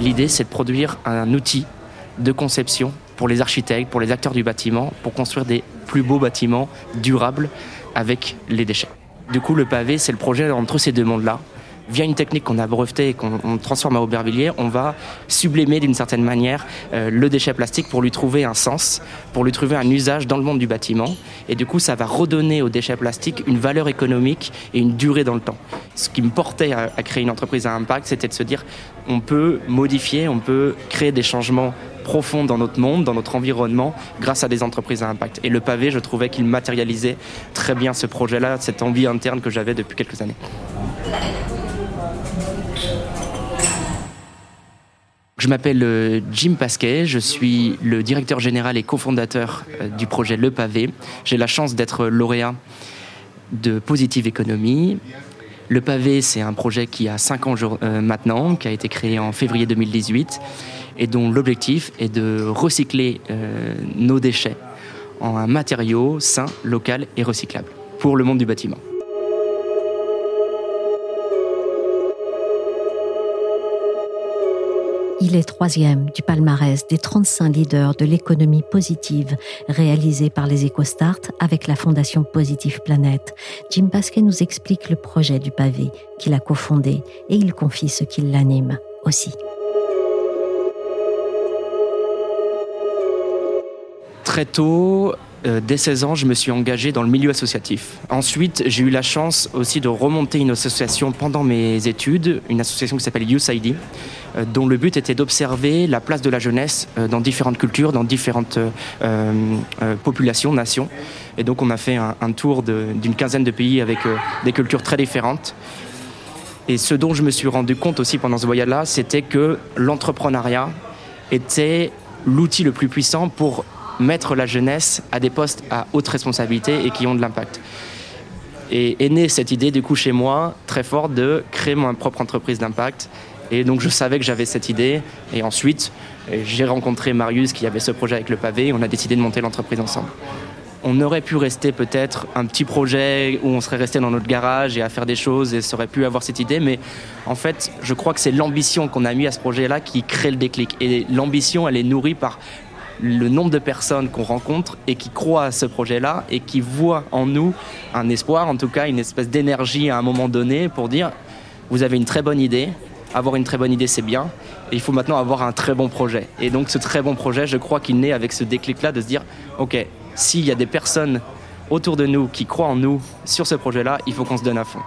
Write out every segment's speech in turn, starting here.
L'idée, c'est de produire un outil de conception pour les architectes, pour les acteurs du bâtiment, pour construire des plus beaux bâtiments durables avec les déchets. Du coup, le pavé, c'est le projet entre ces deux mondes-là. Via une technique qu'on a brevetée et qu'on transforme à Aubervilliers, on va sublimer d'une certaine manière euh, le déchet plastique pour lui trouver un sens, pour lui trouver un usage dans le monde du bâtiment. Et du coup, ça va redonner au déchet plastique une valeur économique et une durée dans le temps. Ce qui me portait à, créer une entreprise à impact, c'était de se dire on peut modifier, on peut créer des changements profond dans notre monde, dans notre environnement, grâce à des entreprises à impact. Et le pavé, je trouvais qu'il matérialisait très bien ce projet-là, cette envie interne que j'avais depuis quelques années. Je m'appelle euh, Jim Pasquet, je suis le directeur général et cofondateur euh, du projet Le Pavé. J'ai la chance d'être lauréat de Positive Economy. Le Pavé, c'est un projet qui a 5 ans euh, maintenant, qui a été créé en février 2018 et dont l'objectif est de recycler nos déchets en un matériau sain, local et recyclable pour le monde du bâtiment. Il est troisième du palmarès des 35 leaders de l'économie positive réalisée par les EcoStart avec la fondation Positive Planète. Jim Pasquet nous explique le projet du pavé qu'il a cofondé et il confie ce qui l'anime aussi. Très tôt, euh, dès 16 ans, je me suis engagé dans le milieu associatif. Ensuite, j'ai eu la chance aussi de remonter une association pendant mes études, une association qui s'appelle Youth ID, euh, dont le but était d'observer la place de la jeunesse euh, dans différentes cultures, dans différentes populations, nations. Et donc, on a fait un, un tour d'une quinzaine de pays avec des cultures très différentes. Et ce dont je me suis rendu compte aussi pendant ce voyage-là, c'était que l'entrepreneuriat était l'outil le plus puissant pour mettre la jeunesse à des postes à haute responsabilité et qui ont de l'impact. Et est née cette idée du coup chez moi très forte de créer ma propre entreprise d'impact. Et donc je savais que j'avais cette idée. Et ensuite, j'ai rencontré Marius qui avait ce projet avec le pavé. Et on a décidé de monter l'entreprise ensemble. On aurait pu rester peut-être un petit projet où on serait resté dans notre garage et à faire des choses et ça aurait pu avoir cette idée. Mais en fait, je crois que c'est l'ambition qu'on a mis à ce projet-là qui crée le déclic. Et l'ambition, elle est nourrie par le nombre de personnes qu'on rencontre et qui croient à ce projet-là et qui voient en nous un espoir, en tout cas une espèce d'énergie à un moment donné pour dire vous avez une très bonne idée, avoir une très bonne idée c'est bien, et il faut maintenant avoir un très bon projet. Et donc ce très bon projet, je crois qu'il naît avec ce déclic-là de se dire ok, s'il y a des personnes autour de nous qui croient en nous sur ce projet-là, il faut qu'on se donne à fond.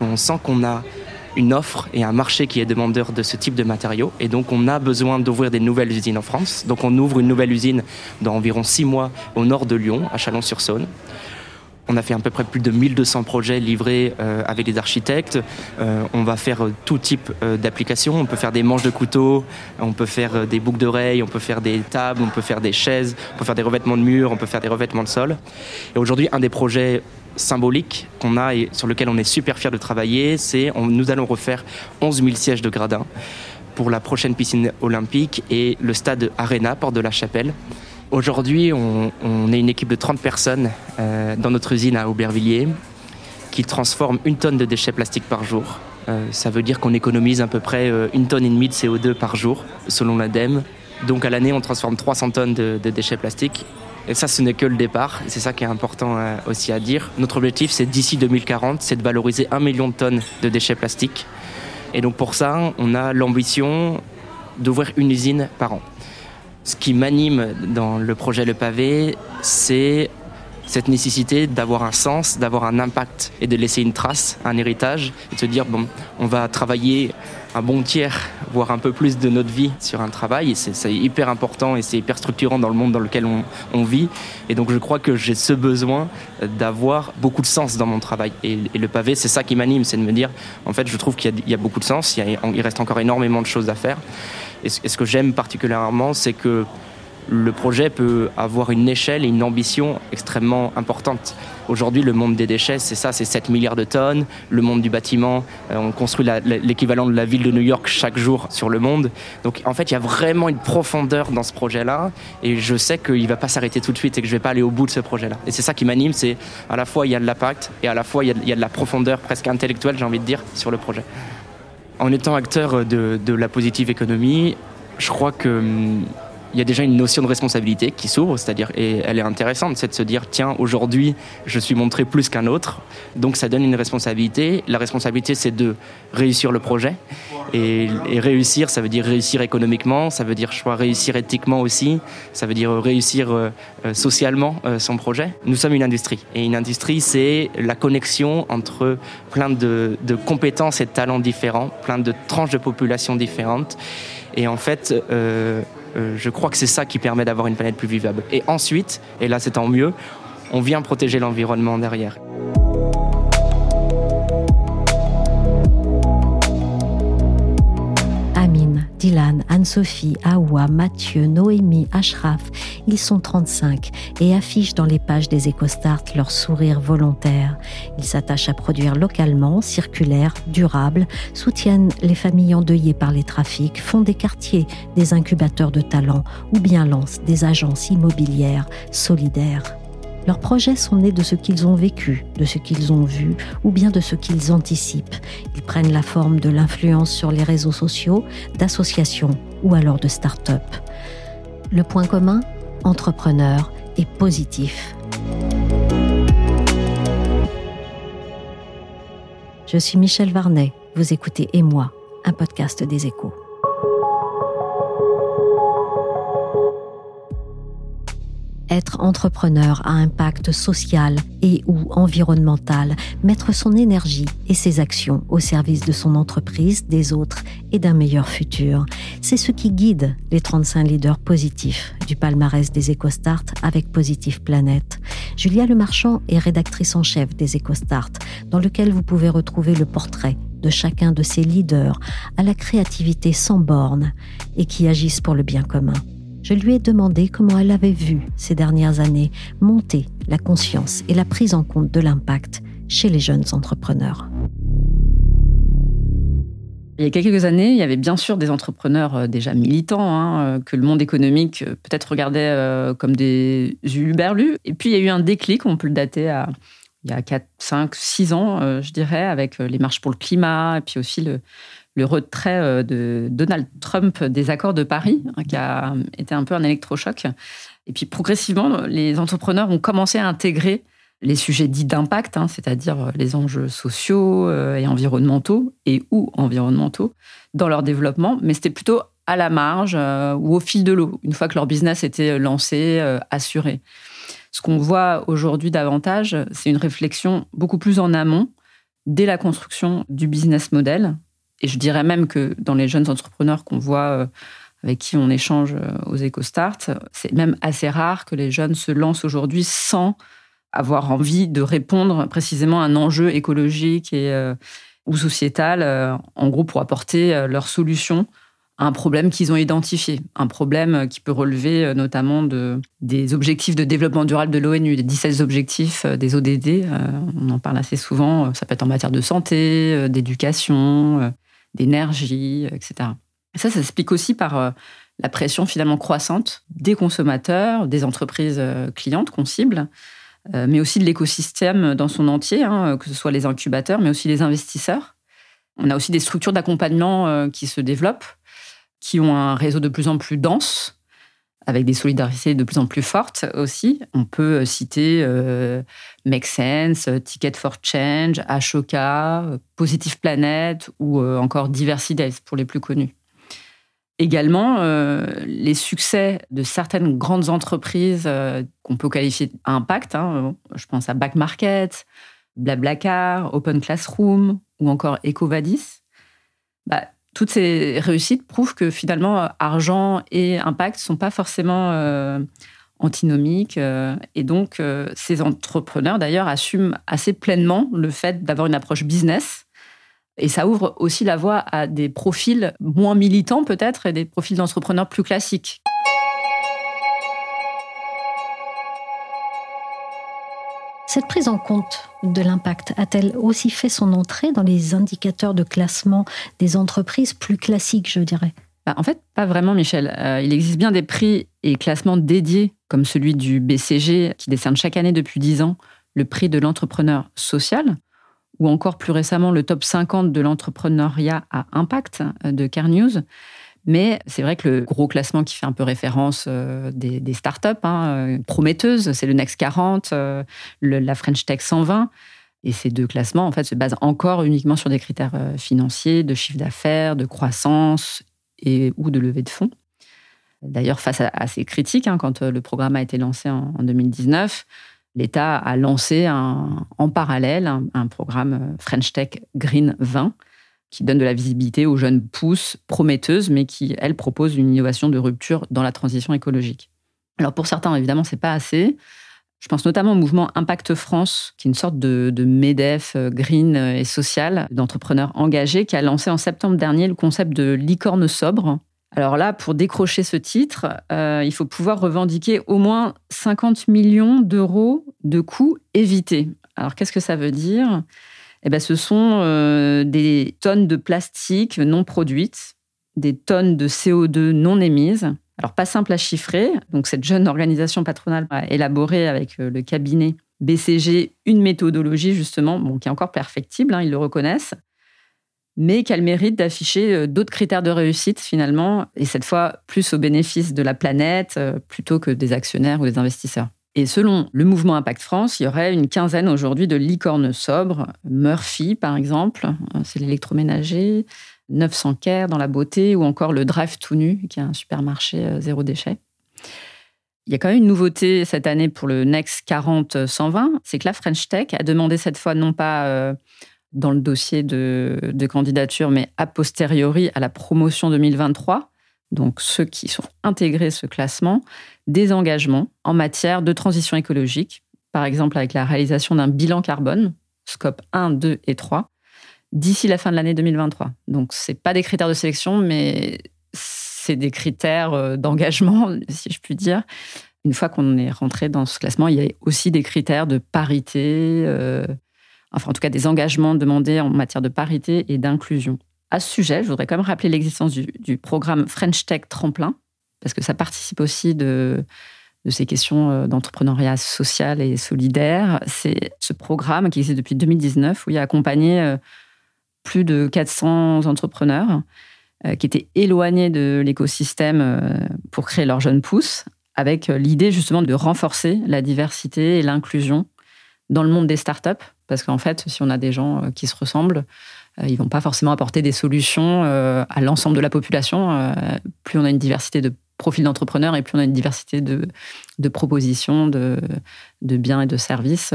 On sent qu'on a une offre et un marché qui est demandeur de ce type de matériaux. Et donc, on a besoin d'ouvrir des nouvelles usines en France. Donc, on ouvre une nouvelle usine dans environ six mois au nord de Lyon, à Chalon-sur-Saône. On a fait à peu près plus de 1200 projets livrés euh, avec des architectes. Euh, on va faire euh, tout type d'applications. On peut faire des manches de couteau, on peut faire des boucles d'oreilles, on peut faire des tables, on peut faire des chaises, on peut faire des revêtements de murs, on peut faire des revêtements de sol. Et aujourd'hui, un des projets symbolique qu'on a et sur lequel on est super fier de travailler, c'est nous allons refaire 11 000 sièges de gradins pour la prochaine piscine olympique et le stade Arena, Porte de la Chapelle. Aujourd'hui, on, est une équipe de 30 personnes euh, dans notre usine à Aubervilliers qui transforme une tonne de déchets plastiques par jour. Euh, ça veut dire qu'on économise à peu près euh, une tonne et demie de CO2 par jour, selon l'ADEME. Donc à l'année, on transforme 300 tonnes de déchets plastiques et ça, ce n'est que le départ. C'est ça qui est important aussi à dire. Notre objectif, c'est d'ici 2040, c'est de valoriser un million de tonnes de déchets plastiques. Et donc pour ça, on a l'ambition d'ouvrir une usine par an. Ce qui m'anime dans le projet Le Pavé, c'est cette nécessité d'avoir un sens, d'avoir un impact et de laisser une trace, un héritage, et de se dire, bon, on va travailler un bon tiers, voire un peu plus de notre vie sur un travail. C'est hyper important et c'est hyper structurant dans le monde dans lequel on, vit. Et donc je crois que j'ai ce besoin d'avoir beaucoup de sens dans mon travail. Et, le pavé, c'est ça qui m'anime, c'est de me dire, en fait, je trouve qu'il y, a beaucoup de sens, il, il, reste encore énormément de choses à faire. Et ce, que j'aime particulièrement, c'est que le projet peut avoir une échelle et une ambition extrêmement importante. Aujourd'hui, le monde des déchets, c'est ça, c'est 7 milliards de tonnes. Le monde du bâtiment, euh, on construit l'équivalent de la ville de New York chaque jour sur le monde. Donc en fait, il y a vraiment une profondeur dans ce projet-là. Et je sais qu'il ne va pas s'arrêter tout de suite et que je ne vais pas aller au bout de ce projet-là. Et c'est ça qui m'anime, c'est à la fois il y a de l'impact et à la fois il y a, de la profondeur presque intellectuelle, j'ai envie de dire, sur le projet. En étant acteur de, la positive économie, je crois que hum, il y a déjà une notion de responsabilité qui s'ouvre, c'est-à-dire, et elle est intéressante, c'est de se dire, tiens, aujourd'hui, je suis montré plus qu'un autre, donc ça donne une responsabilité. La responsabilité, c'est de réussir le projet, et, réussir, ça veut dire réussir économiquement, ça veut dire, je réussir éthiquement aussi, ça veut dire réussir euh, euh, socialement euh, son projet. Nous sommes une industrie, et une industrie, c'est la connexion entre plein de, de compétences et de talents différents, plein de tranches de population différentes, et en fait, euh, je crois que c'est ça qui permet d'avoir une planète plus vivable. Et ensuite, et là c'est tant mieux, on vient protéger l'environnement derrière. Dylan, Anne-Sophie, Awa, Mathieu, Noémie, Ashraf, ils sont 35 et affichent dans les pages des EcoStart leur sourire volontaire. Ils s'attachent à produire localement, circulaire, durable, soutiennent les familles endeuillées par les trafics, font des quartiers, des incubateurs de talents ou bien lancent des agences immobilières solidaires. Leurs projets sont nés de ce qu'ils ont vécu, de ce qu'ils ont vu ou bien de ce qu'ils anticipent. Ils prennent la forme de l'influence sur les réseaux sociaux, d'associations ou alors de start-up. Le point commun Entrepreneur et positif. Je suis Michel Varnet. Vous écoutez Et moi, un podcast des échos. Entrepreneur à impact social et ou environnemental, mettre son énergie et ses actions au service de son entreprise, des autres et d'un meilleur futur. C'est ce qui guide les 35 leaders positifs du palmarès des EcoStart avec Positive Planète. Julia Lemarchand est rédactrice en chef des EcoStart, dans lequel vous pouvez retrouver le portrait de chacun de ces leaders à la créativité sans bornes et qui agissent pour le bien commun je lui ai demandé comment elle avait vu ces dernières années monter la conscience et la prise en compte de l'impact chez les jeunes entrepreneurs. Il y a quelques années, il y avait bien sûr des entrepreneurs euh, déjà militants, hein, euh, que le monde économique euh, peut-être regardait comme des uberlus. Et puis il y a eu un déclic, on peut le dater à il y a 4, 5, 6 ans, je dirais, avec les marches pour le climat, et puis aussi le, le retrait euh, de Donald Trump des accords de Paris, hein, qui a été un peu un électrochoc. Et puis progressivement, les entrepreneurs ont commencé à intégrer les sujets dits d'impact, hein, c'est-à-dire les enjeux sociaux euh, et environnementaux et ou environnementaux dans leur développement, mais c'était plutôt à la marge euh, ou au fil de l'eau, une fois que leur business était lancé, assuré. Ce qu'on voit aujourd'hui davantage, c'est une réflexion beaucoup plus en amont, dès la construction du business model, et je dirais même que dans les jeunes entrepreneurs qu'on voit, euh, avec qui on échange euh, aux EcoStart, c'est même assez rare que les jeunes se lancent aujourd'hui sans avoir envie de répondre précisément à un enjeu écologique et, euh, ou sociétal, en gros pour apporter leur solution à un problème qu'ils ont identifié, un problème qui peut relever notamment de, des objectifs de développement durable de l'ONU, des 17 objectifs des ODD, on en parle assez souvent, ça peut être en matière de santé, d'éducation, d'énergie, etc. Et ça, ça s'explique aussi par euh, la pression finalement croissante des consommateurs, des entreprises euh, clientes qu'on cible, euh, mais aussi de l'écosystème dans son entier, hein, que ce soit les incubateurs, mais aussi les investisseurs. On a aussi des structures d'accompagnement qui se développent, qui ont un réseau de plus en plus dense, avec des solidarités de plus en plus fortes aussi. On peut euh, citer euh, Make Sense, Ticket for Change, Ashoka, Positive Planet ou euh, encore Diversity pour les plus connus. Également, les succès de certaines grandes entreprises qu'on peut qualifier d'impact, hein, je pense à Back Market, Blablacar, Open Classroom ou encore Ecovadis, bah, toutes ces réussites prouvent que finalement, argent et impact ne sont pas forcément euh, antinomiques. Euh, et donc, euh, ces entrepreneurs, d'ailleurs, assument assez pleinement le fait d'avoir une approche business. Et ça ouvre aussi la voie à des profils moins militants, peut-être, et des profils d'entrepreneurs plus classiques. Cette prise en compte de l'impact a-t-elle aussi fait son entrée dans les indicateurs de classement des entreprises plus classiques, je dirais? Bah, en fait, pas vraiment, Michel. Euh, il existe bien des prix et classements dédiés, comme celui du BCG, qui décerne chaque année depuis 10 ans le prix de l'entrepreneur social, ou encore plus récemment le top 50 de l'entrepreneuriat à impact euh, de News. Mais c'est vrai que le gros classement qui fait un peu référence euh, des, startups hein, prometteuses, c'est le Next 40, la French Tech 120. Et ces deux classements, en fait, se basent encore uniquement sur des critères financiers, de chiffre d'affaires, de croissance et, ou de levée de fonds. D'ailleurs, face à, ces critiques, hein, quand euh, le programme a été lancé en, 2019, l'État a lancé en parallèle un, programme euh, French Tech Green 20 qui donne de la visibilité aux jeunes pousses prometteuses, mais qui, elle, propose une innovation de rupture dans la transition écologique. Alors pour certains, évidemment, c'est pas assez. Je pense notamment au mouvement Impact France, qui est une sorte de, de MEDEF euh, green et social d'entrepreneurs engagés, qui a lancé en septembre dernier le concept de licorne sobre, alors là, pour décrocher ce titre, euh, il faut pouvoir revendiquer au moins 50 millions d'euros de coûts évités. Alors qu'est-ce que ça veut dire? Eh ben, Ce sont euh, des tonnes de plastique non produites, des tonnes de CO2 non émises. Alors pas simple à chiffrer. Donc cette jeune organisation patronale a élaboré avec euh, le cabinet BCG une méthodologie justement, bon, qui est encore perfectible, hein, ils le reconnaissent, mais qu'elle mérite d'afficher euh, d'autres critères de réussite finalement, et cette fois plus au bénéfice de la planète plutôt que des actionnaires ou des investisseurs. Et selon le mouvement Impact France, il y aurait une quinzaine aujourd'hui de licornes sobres. Murphy, par exemple, euh, c'est l'électroménager. 900 Care dans la beauté, ou encore le Drive tout nu, qui est un supermarché zéro déchet. Il y a quand même une nouveauté cette année pour le Next 40 120, c'est que la French Tech a demandé cette fois non pas dans le dossier de, candidature, mais a posteriori à la promotion 2023, donc ceux qui sont intégrés ce classement, des engagements en matière de transition écologique, par exemple avec la réalisation d'un bilan carbone, scope 1, 2 et 3, d'ici la fin de l'année 2023. Donc, ce pas des critères de sélection, mais c'est des critères euh, d'engagement, si je puis dire. Une fois qu'on est rentré dans ce classement, il y a aussi des critères de parité, euh, enfin en tout cas des engagements demandés en matière de parité et d'inclusion. À ce sujet, je voudrais quand même rappeler l'existence du, programme French Tech Tremplin, parce que ça participe aussi de, ces questions euh, d'entrepreneuriat social et solidaire. C'est ce programme qui existe depuis 2019, où il a accompagné euh, plus de 400 entrepreneurs euh, qui étaient éloignés de l'écosystème pour créer leurs jeunes pousses, avec l'idée justement de renforcer la diversité et l'inclusion dans le monde des startups, parce qu'en fait, si on a des gens euh, qui se ressemblent, euh, ils vont pas forcément apporter des solutions euh, à l'ensemble de la population. Plus on a une diversité de profils d'entrepreneurs et plus on a une diversité de, propositions, de, biens et de services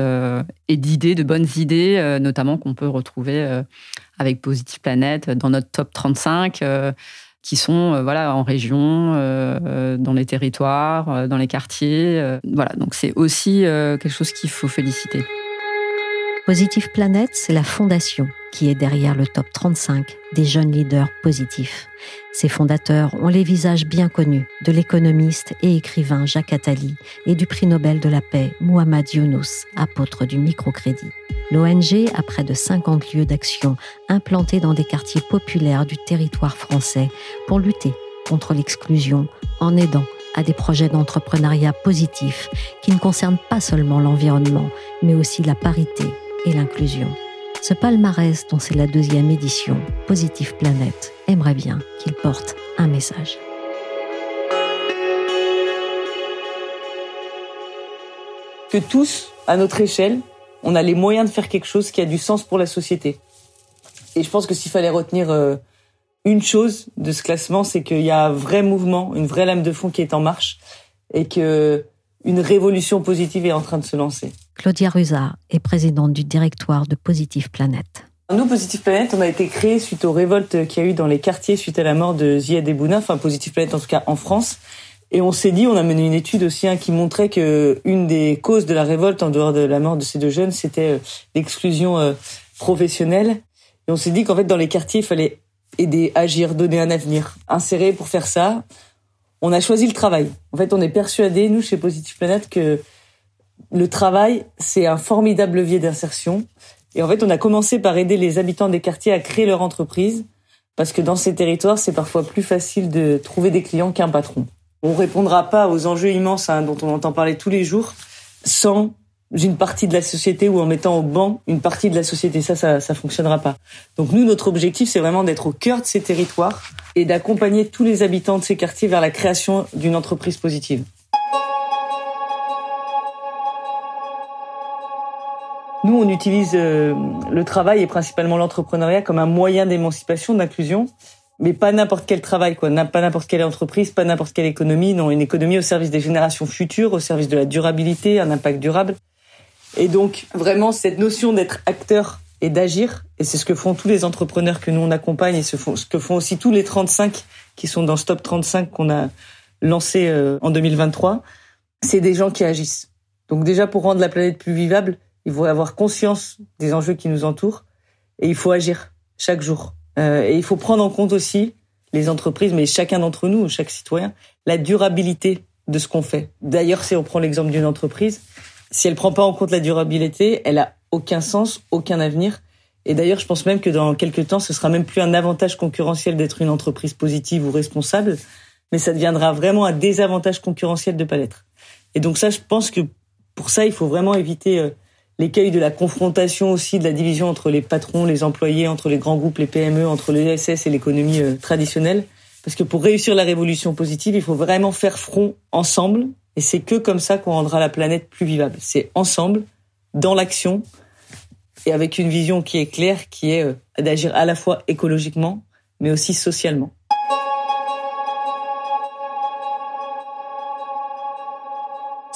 et d'idées, de bonnes idées, notamment qu'on peut retrouver avec Positive Planet dans notre top 35 qui sont voilà en région, dans les territoires, dans les quartiers. voilà, donc c'est aussi quelque chose qu'il faut féliciter. Positive Planet, c'est la fondation qui est derrière le top 35 des jeunes leaders positifs. Ses fondateurs ont les visages bien connus de l'économiste et écrivain Jacques Attali et du prix Nobel de la paix Muhammad Younous, apôtre du microcrédit. L'ONG a près de 50 lieux d'action implantés dans des quartiers populaires du territoire français pour lutter contre l'exclusion en aidant à des projets d'entrepreneuriat positifs qui ne concernent pas seulement l'environnement, mais aussi la parité et l'inclusion. Ce palmarès, dont c'est la deuxième édition, Positive Planète, aimerait bien qu'il porte un message. Que tous, à notre échelle, on a les moyens de faire quelque chose qui a du sens pour la société. Et je pense que s'il fallait retenir euh, une chose de ce classement, c'est qu'il y a un vrai mouvement, une vraie lame de fond qui est en marche et que une révolution positive est en train de se lancer. Claudia Ruza est présidente du directoire de Positive Planète. Nous, Positive Planète, on a été créé suite aux révoltes qu'il y a eu dans les quartiers suite à la mort de Ziad Ebouna, enfin Positive Planète en tout cas en France. Et on s'est dit, on a mené une étude aussi hein, qui montrait que une des causes de la révolte, en dehors de la mort de ces deux jeunes, c'était euh, l'exclusion euh, professionnelle. Et on s'est dit qu'en fait, dans les quartiers, il fallait aider, agir, donner un avenir, insérer pour faire ça. On a choisi le travail. En fait, on est persuadé, nous, chez Positive Planète, que le travail, c'est un formidable levier d'insertion. Et en fait, on a commencé par aider les habitants des quartiers à créer leur entreprise, parce que dans ces territoires, c'est parfois plus facile de trouver des clients qu'un patron. On répondra pas aux enjeux immenses hein, dont on entend parler tous les jours sans une partie de la société ou en mettant au banc une partie de la société. Ça, ça, ça fonctionnera pas. Donc nous, notre objectif, c'est vraiment d'être au cœur de ces territoires et d'accompagner tous les habitants de ces quartiers vers la création d'une entreprise positive. Nous, on utilise euh, le travail et principalement l'entrepreneuriat comme un moyen d'émancipation, d'inclusion, mais pas n'importe quel travail, quoi. Pas n'importe quelle entreprise, pas n'importe quelle économie. Non, une économie au service des générations futures, au service de la durabilité, un impact durable. Et donc, vraiment, cette notion d'être acteur et d'agir, et c'est ce que font tous les entrepreneurs que nous on accompagne, et ce, que font aussi tous les 35 qui sont dans Stop 35 qu'on a lancé euh, en 2023, c'est des gens qui agissent. Donc déjà, pour rendre la planète plus vivable, il faut avoir conscience des enjeux qui nous entourent, et il faut agir chaque jour. Euh, et il faut prendre en compte aussi les entreprises, mais chacun d'entre nous, chaque citoyen, la durabilité de ce qu'on fait. D'ailleurs, si on prend l'exemple d'une entreprise, si elle prend pas en compte la durabilité, elle a aucun sens, aucun avenir. Et d'ailleurs, je pense même que dans quelques temps, ce sera même plus un avantage concurrentiel d'être une entreprise positive ou responsable, mais ça deviendra vraiment un désavantage concurrentiel de pas l'être. Et donc ça, je pense que pour ça, il faut vraiment éviter euh, l'écueil de la confrontation aussi, de la division entre les patrons, les employés, entre les grands groupes, les PME, entre les SS et l'économie euh, traditionnelle. Parce que pour réussir la révolution positive, il faut vraiment faire front ensemble. Et c'est que comme ça qu'on rendra la planète plus vivable. C'est ensemble, dans l'action, et avec une vision qui est claire, qui est euh, d'agir à la fois écologiquement, mais aussi socialement.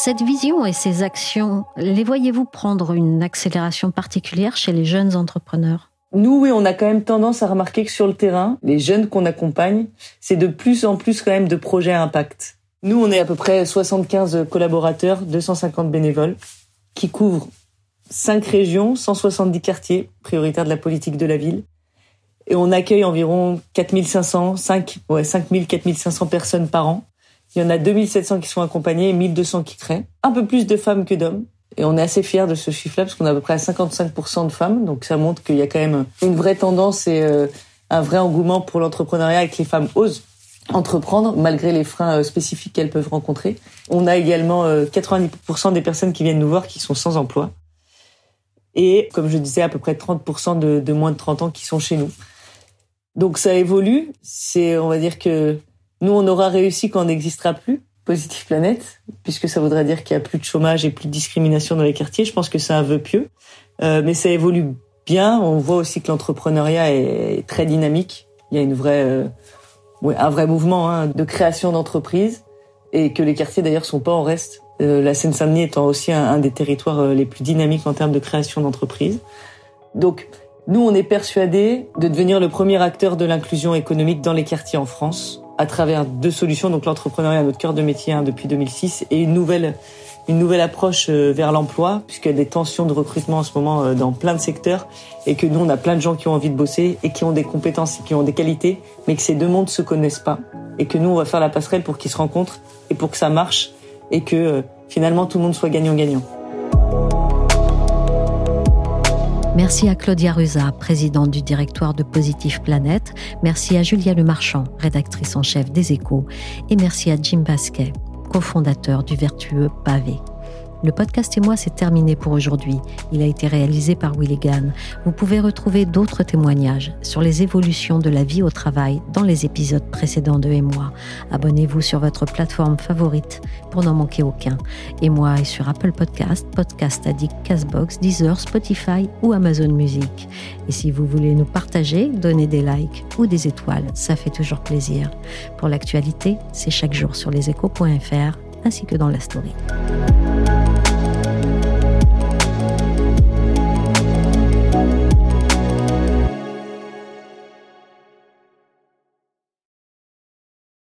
Cette vision et ces actions, les voyez-vous prendre une accélération particulière chez les jeunes entrepreneurs? Nous, oui, on a quand même tendance à remarquer que sur le terrain, les jeunes qu'on accompagne, c'est de plus en plus quand même de projets à impact. Nous, on est à peu près 75 collaborateurs, 250 bénévoles, qui couvrent 5 régions, 170 quartiers prioritaires de la politique de la ville. Et on accueille environ 4500, 5, ouais, 5000, 4500 personnes par an. Il y en a 2700 qui sont accompagnés et 1200 qui créent. Un peu plus de femmes que d'hommes. Et on est assez fiers de ce chiffre-là parce qu'on a à peu près 55% de femmes. Donc ça montre qu'il y a quand même une vraie tendance et euh, un vrai engouement pour l'entrepreneuriat et que les femmes osent entreprendre malgré les freins euh, spécifiques qu'elles peuvent rencontrer. On a également 90% euh, des personnes qui viennent nous voir qui sont sans emploi. Et comme je disais, à peu près 30% de, de moins de 30 ans qui sont chez nous. Donc ça évolue. C'est, on va dire que nous, on aura réussi quand on n'existera plus, Positive Planète, puisque ça voudrait dire qu'il y a plus de chômage et plus de discrimination dans les quartiers. Je pense que c'est un vœu pieux. Euh, mais ça évolue bien. On voit aussi que l'entrepreneuriat est très dynamique. Il y a une vraie, euh, un vrai mouvement hein, de création d'entreprises et que les quartiers d'ailleurs sont pas en reste. Euh, la Seine-Saint-Denis étant aussi un, un, des territoires euh, les plus dynamiques en termes de création d'entreprises. Donc, nous, on est persuadés de devenir le premier acteur de l'inclusion économique dans les quartiers en France à travers deux solutions, donc l'entrepreneuriat, notre cœur de métier hein, depuis 2006, et une nouvelle, une nouvelle approche euh, vers l'emploi, puisqu'il y a des tensions de recrutement en ce moment euh, dans plein de secteurs, et que nous, on a plein de gens qui ont envie de bosser et qui ont des compétences et qui ont des qualités, mais que ces deux mondes se connaissent pas, et que nous, on va faire la passerelle pour qu'ils se rencontrent et pour que ça marche, et que euh, finalement tout le monde soit gagnant-gagnant. Merci à Claudia Ruza, présidente du directoire de Positive Planète. Merci à Julia Lemarchand, rédactrice en chef des Échos. Et merci à Jim Basquet, cofondateur du vertueux Pavé. Le podcast et moi, c'est terminé pour aujourd'hui. Il a été réalisé par Willigan. Vous pouvez retrouver d'autres témoignages sur les évolutions de la vie au travail dans les épisodes précédents de Et. Abonnez-vous sur votre plateforme favorite pour n'en manquer aucun. Et moi est sur Apple Podcast, Podcast Addict, Castbox, Deezer, Spotify ou Amazon Music. Et si vous voulez nous partager, donner des likes ou des étoiles, ça fait toujours plaisir. Pour l'actualité, c'est chaque jour sur leséchos.fr ainsi que dans la story.